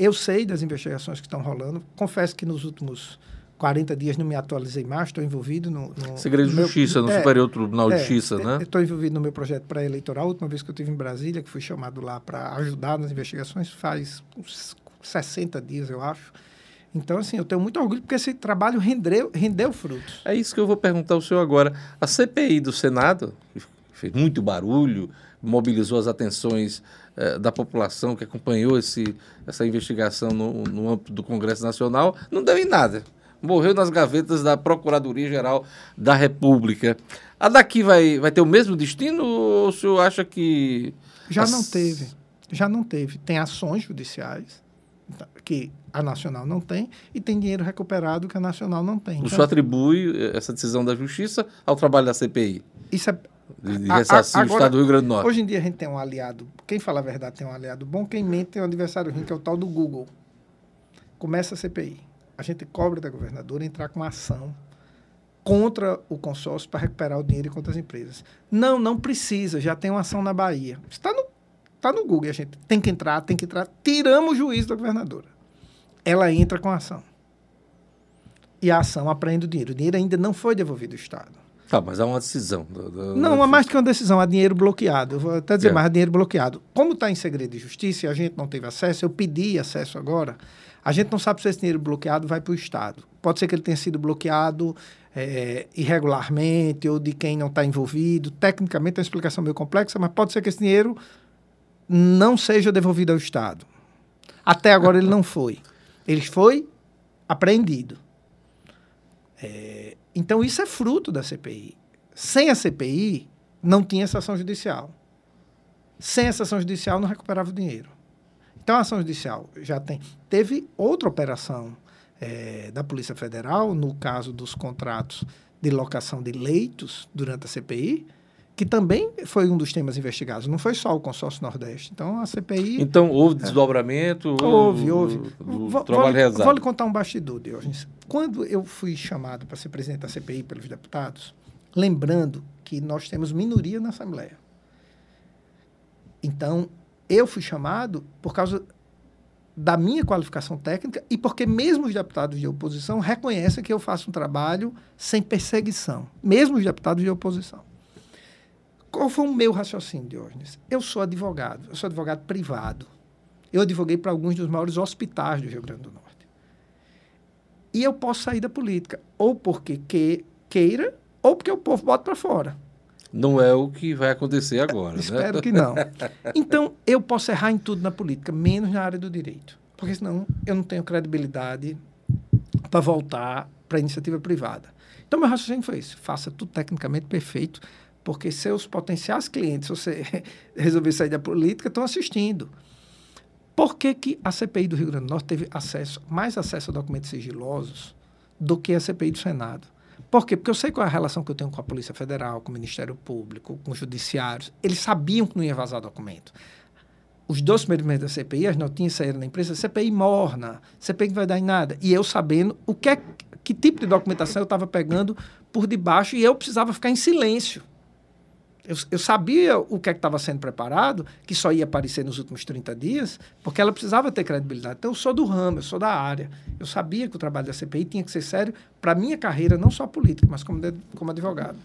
Eu sei das investigações que estão rolando. Confesso que nos últimos 40 dias não me atualizei mais, estou envolvido no, no Segredo de Justiça, no é, Superior Tribunal de é, Justiça, né? Estou envolvido no meu projeto pré-eleitoral. A última vez que eu estive em Brasília, que fui chamado lá para ajudar nas investigações, faz uns 60 dias, eu acho. Então, assim, eu tenho muito orgulho porque esse trabalho rendeu, rendeu frutos. É isso que eu vou perguntar ao senhor agora. A CPI do Senado, que fez muito barulho, mobilizou as atenções eh, da população que acompanhou esse, essa investigação no, no âmbito do Congresso Nacional, não deu em nada morreu nas gavetas da Procuradoria-Geral da República. A daqui vai, vai ter o mesmo destino ou o senhor acha que. Já as... não teve. Já não teve. Tem ações judiciais que a Nacional não tem e tem dinheiro recuperado que a Nacional não tem. O então, senhor atribui eh, essa decisão da Justiça ao trabalho da CPI? Isso é. O Estado do Rio Grande do Norte. Hoje em dia a gente tem um aliado. Quem fala a verdade tem um aliado bom, quem mente tem um adversário ruim, que é o tal do Google. Começa a CPI a gente cobra da governadora entrar com ação contra o consórcio para recuperar o dinheiro contra as empresas. Não, não precisa, já tem uma ação na Bahia. Está no, tá no Google, a gente tem que entrar, tem que entrar. Tiramos o juízo da governadora. Ela entra com a ação. E a ação apreende o dinheiro. O dinheiro ainda não foi devolvido ao Estado. Tá, mas há uma decisão. Do, do, não, há mais que uma decisão, há dinheiro bloqueado. Eu vou até dizer é. mais, há dinheiro bloqueado. Como está em segredo de justiça e a gente não teve acesso, eu pedi acesso agora a gente não sabe se esse dinheiro bloqueado vai para o Estado. Pode ser que ele tenha sido bloqueado é, irregularmente ou de quem não está envolvido. Tecnicamente é uma explicação meio complexa, mas pode ser que esse dinheiro não seja devolvido ao Estado. Até agora ele não foi. Ele foi apreendido. É, então isso é fruto da CPI. Sem a CPI, não tinha essa ação judicial. Sem essa ação judicial, não recuperava o dinheiro. Então, a ação judicial já tem. Teve outra operação é, da Polícia Federal, no caso dos contratos de locação de leitos durante a CPI, que também foi um dos temas investigados. Não foi só o consórcio Nordeste. Então, a CPI. Então, houve é. desdobramento? É, houve, houve. Do, do trabalho vou, vou lhe contar um bastidor, Diógenes. Quando eu fui chamado para ser presidente da CPI pelos deputados, lembrando que nós temos minoria na Assembleia. Então, eu fui chamado por causa da minha qualificação técnica e porque mesmo os deputados de oposição reconhecem que eu faço um trabalho sem perseguição, mesmo os deputados de oposição. Qual foi o meu raciocínio, Diógenes? Eu sou advogado, eu sou advogado privado. Eu advoguei para alguns dos maiores hospitais do Rio Grande do Norte. E eu posso sair da política, ou porque que, queira, ou porque o povo bota para fora. Não é o que vai acontecer agora. Né? Espero que não. Então, eu posso errar em tudo na política, menos na área do direito. Porque senão eu não tenho credibilidade para voltar para a iniciativa privada. Então, meu raciocínio foi isso: faça tudo tecnicamente perfeito, porque seus potenciais clientes, se você (laughs) resolver sair da política, estão assistindo. Por que, que a CPI do Rio Grande do Norte teve acesso, mais acesso a documentos sigilosos do que a CPI do Senado? Por quê? Porque eu sei qual é a relação que eu tenho com a Polícia Federal, com o Ministério Público, com os judiciários. Eles sabiam que não ia vazar documento. Os dois primeiros meses da CPI, as notinhas saíram na imprensa, CPI morna, CPI que vai dar em nada. E eu sabendo o que, é, que tipo de documentação eu estava pegando por debaixo e eu precisava ficar em silêncio. Eu, eu sabia o que é estava sendo preparado, que só ia aparecer nos últimos 30 dias, porque ela precisava ter credibilidade. Então, eu sou do ramo, eu sou da área. Eu sabia que o trabalho da CPI tinha que ser sério para a minha carreira, não só política, mas como, de, como advogado.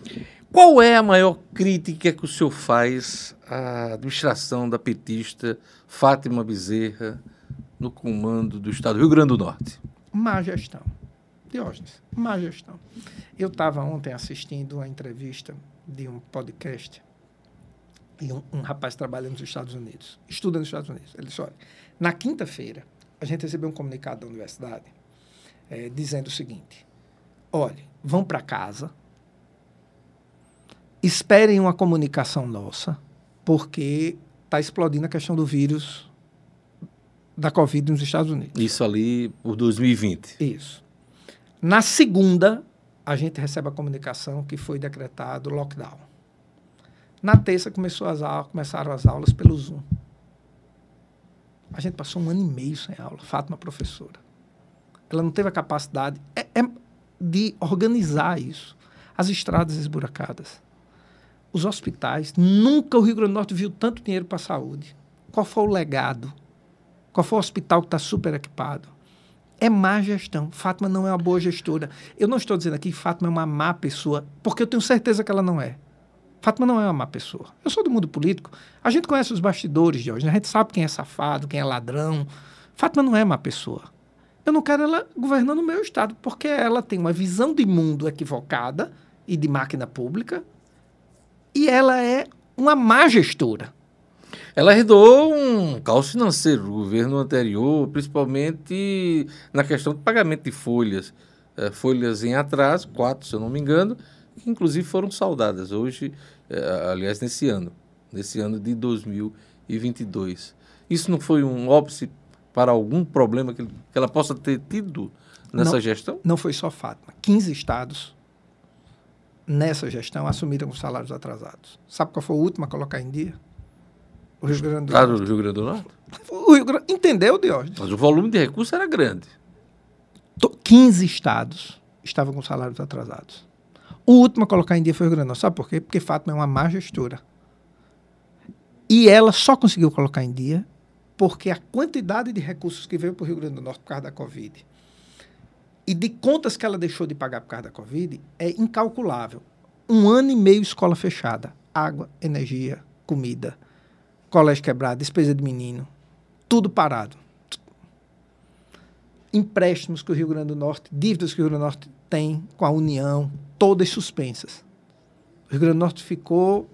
Qual é a maior crítica que o senhor faz à administração da petista Fátima Bezerra no comando do Estado do Rio Grande do Norte? Má gestão. Diógenes, má gestão. Eu estava ontem assistindo a entrevista de um podcast e um, um, rapaz trabalha nos Estados Unidos, estuda nos Estados Unidos. Ele disse, olha, na quinta-feira, a gente recebeu um comunicado da universidade é, dizendo o seguinte, olhe, vão para casa, esperem uma comunicação nossa, porque está explodindo a questão do vírus da Covid nos Estados Unidos. Isso ali por 2020. Isso. Na segunda, a gente recebe a comunicação que foi decretado lockdown. Na terça começou as aulas, começaram as aulas pelo Zoom. A gente passou um ano e meio sem aula. Fátima, professora. Ela não teve a capacidade é, é de organizar isso. As estradas esburacadas. Os hospitais. Nunca o Rio Grande do Norte viu tanto dinheiro para a saúde. Qual foi o legado? Qual foi o hospital que está super equipado? É má gestão. Fátima não é uma boa gestora. Eu não estou dizendo aqui que Fátima é uma má pessoa, porque eu tenho certeza que ela não é. Fátima não é uma má pessoa. Eu sou do mundo político. A gente conhece os bastidores de hoje. Né? A gente sabe quem é safado, quem é ladrão. Fátima não é má pessoa. Eu não quero ela governando o meu estado, porque ela tem uma visão de mundo equivocada e de máquina pública, e ela é uma má gestora. Ela herdou um caos financeiro do governo anterior, principalmente na questão do pagamento de folhas. É, folhas em atraso, quatro, se eu não me engano, que inclusive foram saudadas hoje, é, aliás, nesse ano, nesse ano de 2022. Isso não foi um óbice para algum problema que, ela possa ter tido nessa não, gestão? Não foi só Fátima. 15 estados nessa gestão assumiram os salários atrasados. Sabe qual foi o último a colocar em dia? O Rio Grande do Norte. do Rio Grande do Norte? O Grande... Entendeu, Diógenes? Mas o volume de recursos era grande. 15 estados estavam com salários atrasados. O último a colocar em dia foi o Rio Grande do Norte. Sabe por quê? Porque Fátima é uma má gestora. E ela só conseguiu colocar em dia porque a quantidade de recursos que veio para o Rio Grande do Norte por causa da Covid e de contas que ela deixou de pagar por causa da Covid é incalculável. Um ano e meio escola fechada, água, energia, comida, colégio quebrado, despesa de menino, tudo parado. Empréstimos que o Rio Grande do Norte, dívidas que o Rio Grande do Norte tem com a União, todas suspensas. O Rio Grande do Norte ficou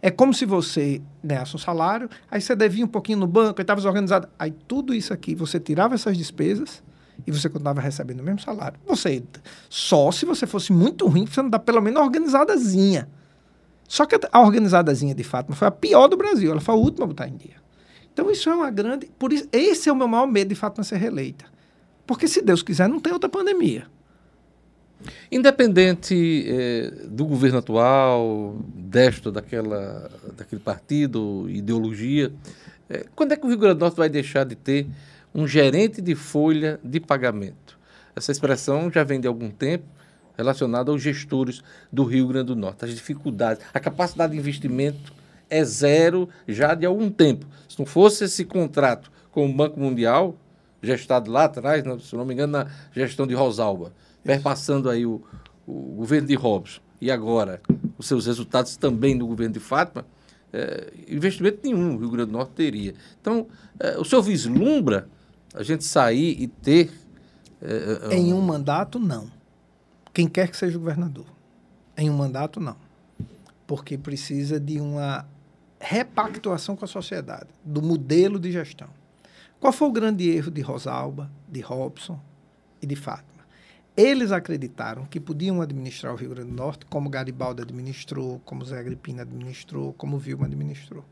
é como se você ganhasse um salário, aí você devia um pouquinho no banco, estava desorganizado. Aí tudo isso aqui, você tirava essas despesas e você continuava recebendo o mesmo salário. Você, só se você fosse muito ruim, você não dá pelo menos organizadazinha. Só que a organizadazinha de Fátima foi a pior do Brasil, ela foi a última a botar em dia. Então isso é uma grande. Por isso, esse é o meu maior medo de Fátima ser reeleita. Porque se Deus quiser, não tem outra pandemia. Independente eh, do governo atual, desta daquela, daquele partido, ideologia, eh, quando é que o Rio Grande do Norte vai deixar de ter um gerente de folha de pagamento? Essa expressão já vem de algum tempo relacionada aos gestores do Rio Grande do Norte, as dificuldades, a capacidade de investimento é zero já de algum tempo. Se não fosse esse contrato com o Banco Mundial, gestado lá atrás, se não me engano, na gestão de Rosalba, perpassando aí o, o governo de Robson e agora os seus resultados também no governo de Fátima, é, investimento nenhum o Rio Grande do Norte teria. Então, é, o senhor vislumbra a gente sair e ter. É, é em um mandato, não. Quem quer que seja governador. Em um mandato, não. Porque precisa de uma repactuação com a sociedade, do modelo de gestão. Qual foi o grande erro de Rosalba, de Robson e de Fátima? Eles acreditaram que podiam administrar o Rio Grande do Norte como Garibaldi administrou, como Zé Agripina administrou, como Vilma administrou.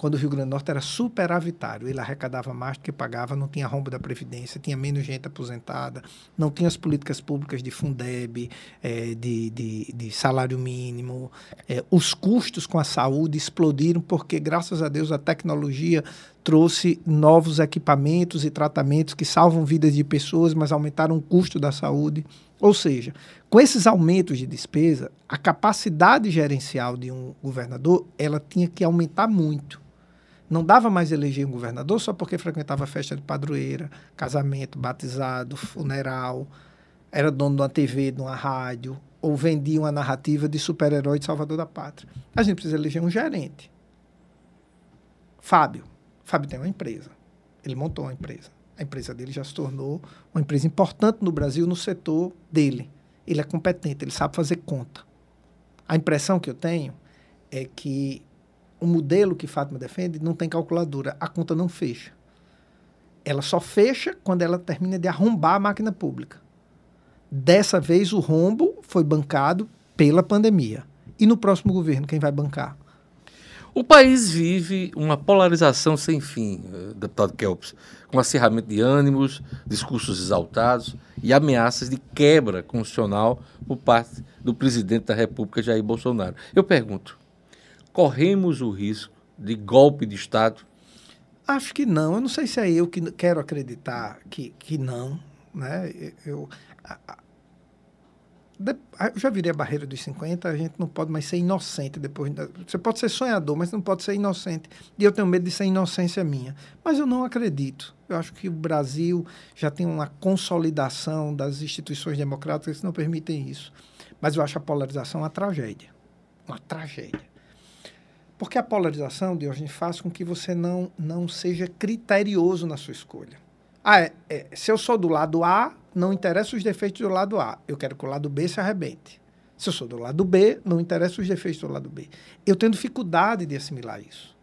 Quando o Rio Grande do Norte era superavitário, ele arrecadava mais do que pagava, não tinha rombo da Previdência, tinha menos gente aposentada, não tinha as políticas públicas de Fundeb, é, de, de, de, salário mínimo. É, os custos com a saúde explodiram porque, graças a Deus, a tecnologia trouxe novos equipamentos e tratamentos que salvam vidas de pessoas, mas aumentaram o custo da saúde. Ou seja, com esses aumentos de despesa, a capacidade gerencial de um governador ela tinha que aumentar muito. Não dava mais eleger um governador só porque frequentava festa de padroeira, casamento, batizado, funeral, era dono de uma TV, de uma rádio, ou vendia uma narrativa de super-herói de salvador da pátria. A gente precisa eleger um gerente. Fábio. Fábio tem uma empresa. Ele montou uma empresa. A empresa dele já se tornou uma empresa importante no Brasil no setor dele. Ele é competente, ele sabe fazer conta. A impressão que eu tenho é que o modelo que Fátima defende não tem calculadora, a conta não fecha. Ela só fecha quando ela termina de arrombar a máquina pública. Dessa vez o rombo foi bancado pela pandemia. E no próximo governo, quem vai bancar? O país vive uma polarização sem fim, eh, deputado Kelps, com acirramento de ânimos, discursos exaltados e ameaças de quebra constitucional por parte do presidente da República, Jair Bolsonaro. Eu pergunto, corremos o risco de golpe de Estado? Acho que não. Eu não sei se é eu que quero acreditar que, que não. Né? Eu, eu já virei a barreira dos 50, a gente não pode mais ser inocente depois. Você pode ser sonhador, mas não pode ser inocente. E eu tenho medo de ser inocência minha. Mas eu não acredito. Eu acho que o Brasil já tem uma consolidação das instituições democráticas que não permitem isso. Mas eu acho a polarização uma tragédia. Uma tragédia. Porque a polarização, hoje faz com que você não, não seja criterioso na sua escolha. Ah, é, é, se eu sou do lado A, não interessa os defeitos do lado A. Eu quero que o lado B se arrebente. Se eu sou do lado B, não interessa os defeitos do lado B. Eu tenho dificuldade de assimilar isso.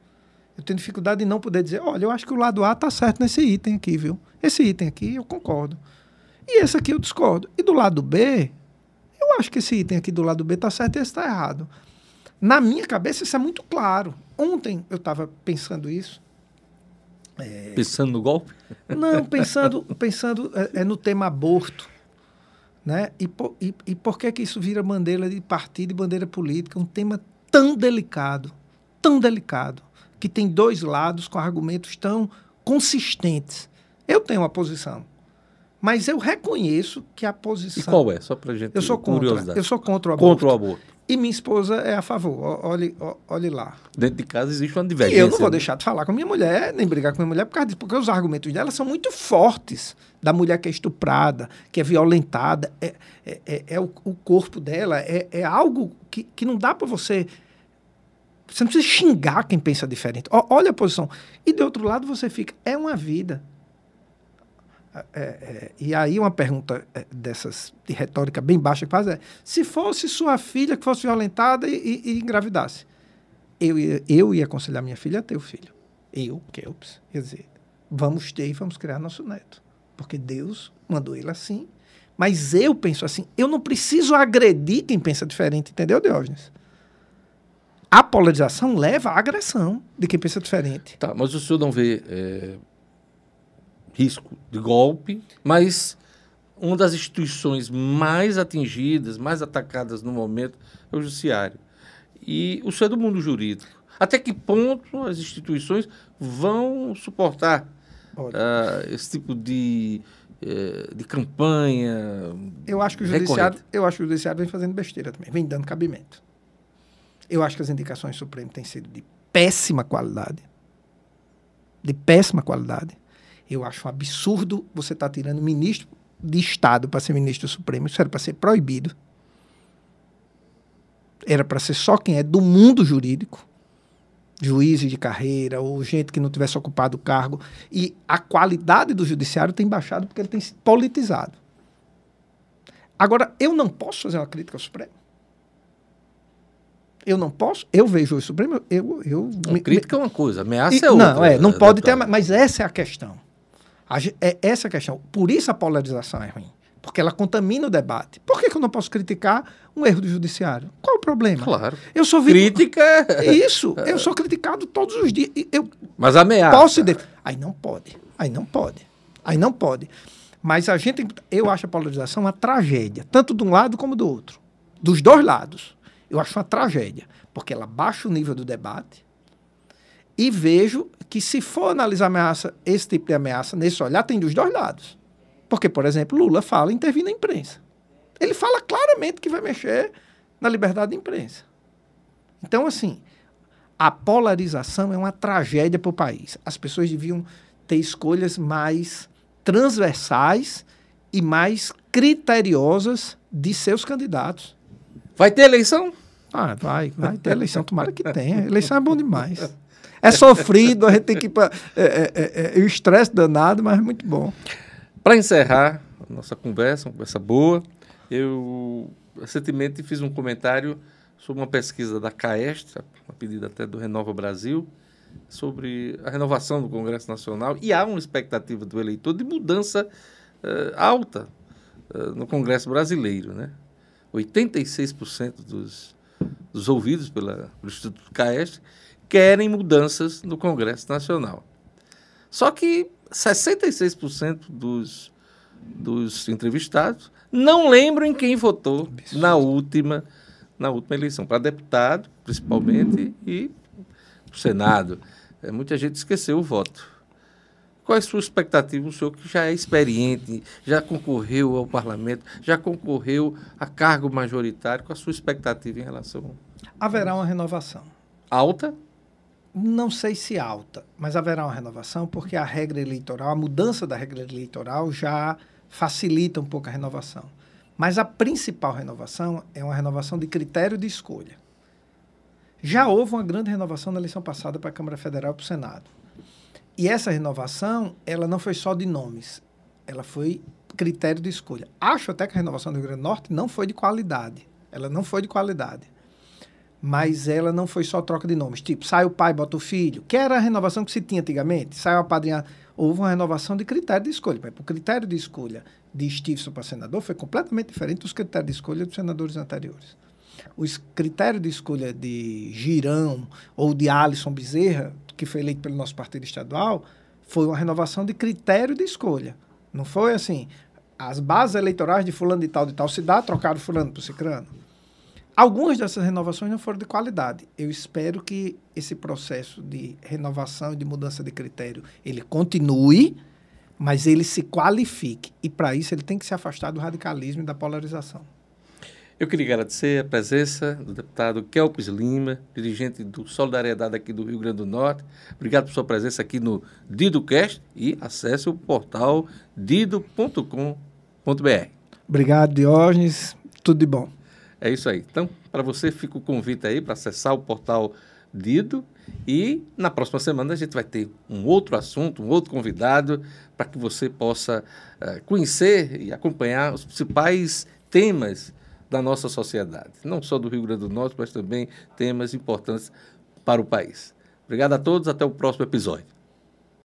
Eu tenho dificuldade de não poder dizer, olha, eu acho que o lado A está certo nesse item aqui, viu? Esse item aqui eu concordo. E esse aqui eu discordo. E do lado B, eu acho que esse item aqui do lado B está certo e esse está errado. Na minha cabeça, isso é muito claro. Ontem eu estava pensando isso. É... Pensando no golpe? Não, (laughs) pensando, pensando é, é no tema aborto. Né? E, por, e, e por que, que isso vira bandeira de partido e bandeira política? Um tema tão delicado, tão delicado, que tem dois lados com argumentos tão consistentes. Eu tenho uma posição, mas eu reconheço que a posição. E qual é? Só para gente. Eu sou contra. Eu sou contra o aborto. Contra o aborto. E minha esposa é a favor. Olhe, olhe lá. Dentro de casa existe uma divergência. E eu não vou né? deixar de falar com minha mulher, nem brigar com minha mulher por causa disso, porque os argumentos dela são muito fortes. Da mulher que é estuprada, que é violentada. É, é, é, é o, o, corpo dela, é, é algo que, que não dá para você. Você não precisa xingar quem pensa diferente. O, olha a posição. E do outro lado você fica. É uma vida. É, é, e aí uma pergunta é, dessas de retórica bem baixa que faz é: se fosse sua filha que fosse violentada e, e, e engravidasse, eu ia, eu ia aconselhar minha filha a ter o filho. Eu, Kelps, ia dizer, vamos ter e vamos criar nosso neto. Porque Deus mandou ele assim. Mas eu penso assim, eu não preciso agredir quem pensa diferente, entendeu, Diógenes? A polarização leva à agressão de quem pensa diferente. Tá, mas o senhor não vê é, risco de golpe, mas uma das instituições mais atingidas, mais atacadas no momento é o judiciário. E o é do mundo jurídico. Até que ponto as instituições vão suportar uh, esse tipo de, uh, de campanha? Eu acho que o judiciário, eu acho que o judiciário vem fazendo besteira também, vem dando cabimento. Eu acho que as indicações supremas têm sido de péssima qualidade. De péssima qualidade. Eu acho um absurdo você estar tá tirando ministro de Estado para ser ministro supremo. Isso era para ser proibido. Era para ser só quem é do mundo jurídico, juízes de carreira ou gente que não tivesse ocupado o cargo. E a qualidade do judiciário tem baixado porque ele tem se politizado. Agora, eu não posso fazer uma crítica ao Supremo. Eu não posso, eu vejo o Supremo, eu... eu me, crítica me, é uma coisa, ameaça e, é outra. Não, é, não pode ter, mas essa é a questão. É essa a questão. Por isso a polarização é ruim. Porque ela contamina o debate. Por que, que eu não posso criticar um erro do judiciário? Qual o problema? Claro. Eu sou Crítica. (laughs) Isso. Eu sou criticado todos os dias. Eu Mas ameaça. Posso de... Aí não pode. Aí não pode. Aí não pode. Mas a gente. Eu acho a polarização uma tragédia. Tanto de um lado como do outro. Dos dois lados. Eu acho uma tragédia. Porque ela baixa o nível do debate e vejo que se for analisar ameaça, esse tipo de ameaça, nesse olhar, tem dos dois lados. Porque, por exemplo, Lula fala intervir na imprensa. Ele fala claramente que vai mexer na liberdade de imprensa. Então, assim, a polarização é uma tragédia para o país. As pessoas deviam ter escolhas mais transversais e mais criteriosas de seus candidatos. Vai ter eleição? Ah, vai, vai ter eleição, tomara que tenha. Eleição é bom demais. É sofrido, a gente tem que. É, é, é, é, o estresse danado, mas é muito bom. Para encerrar a nossa conversa, uma conversa boa, eu recentemente fiz um comentário sobre uma pesquisa da CAEST, a pedido até do Renova Brasil, sobre a renovação do Congresso Nacional, e há uma expectativa do eleitor de mudança uh, alta uh, no Congresso brasileiro. Né? 86% dos, dos ouvidos pela, pelo Instituto CAEST querem mudanças no Congresso Nacional. Só que 66% dos, dos entrevistados não lembram em quem votou na última, na última eleição, para deputado, principalmente, e para o Senado. É, muita gente esqueceu o voto. Qual é a sua expectativa, o senhor que já é experiente, já concorreu ao parlamento, já concorreu a cargo majoritário, qual a sua expectativa em relação? Haverá uma renovação. Alta? Não sei se alta, mas haverá uma renovação porque a regra eleitoral, a mudança da regra eleitoral já facilita um pouco a renovação. Mas a principal renovação é uma renovação de critério de escolha. Já houve uma grande renovação na eleição passada para a Câmara Federal e para o Senado. E essa renovação, ela não foi só de nomes, ela foi critério de escolha. Acho até que a renovação do Rio Grande do Norte não foi de qualidade. Ela não foi de qualidade. Mas ela não foi só troca de nomes. Tipo, sai o pai, bota o filho, que era a renovação que se tinha antigamente. Sai a padrinha. Houve uma renovação de critério de escolha. O critério de escolha de Stevenson para senador foi completamente diferente dos critérios de escolha dos senadores anteriores. O critério de escolha de Girão ou de Alisson Bezerra que foi eleito pelo nosso partido estadual, foi uma renovação de critério de escolha. Não foi assim, as bases eleitorais de fulano de tal de tal cidade trocaram fulano o cicrano. Algumas dessas renovações não foram de qualidade. Eu espero que esse processo de renovação e de mudança de critério, ele continue, mas ele se qualifique. E para isso ele tem que se afastar do radicalismo e da polarização. Eu queria agradecer a presença do deputado Kelpis Lima, dirigente do Solidariedade aqui do Rio Grande do Norte. Obrigado por sua presença aqui no DidoCast e acesse o portal dido.com.br. Obrigado, Diógenes. Tudo de bom. É isso aí. Então, para você, fica o convite aí para acessar o portal Dido. E na próxima semana a gente vai ter um outro assunto, um outro convidado, para que você possa uh, conhecer e acompanhar os principais temas da nossa sociedade, não só do Rio Grande do Norte, mas também temas importantes para o país. Obrigado a todos, até o próximo episódio.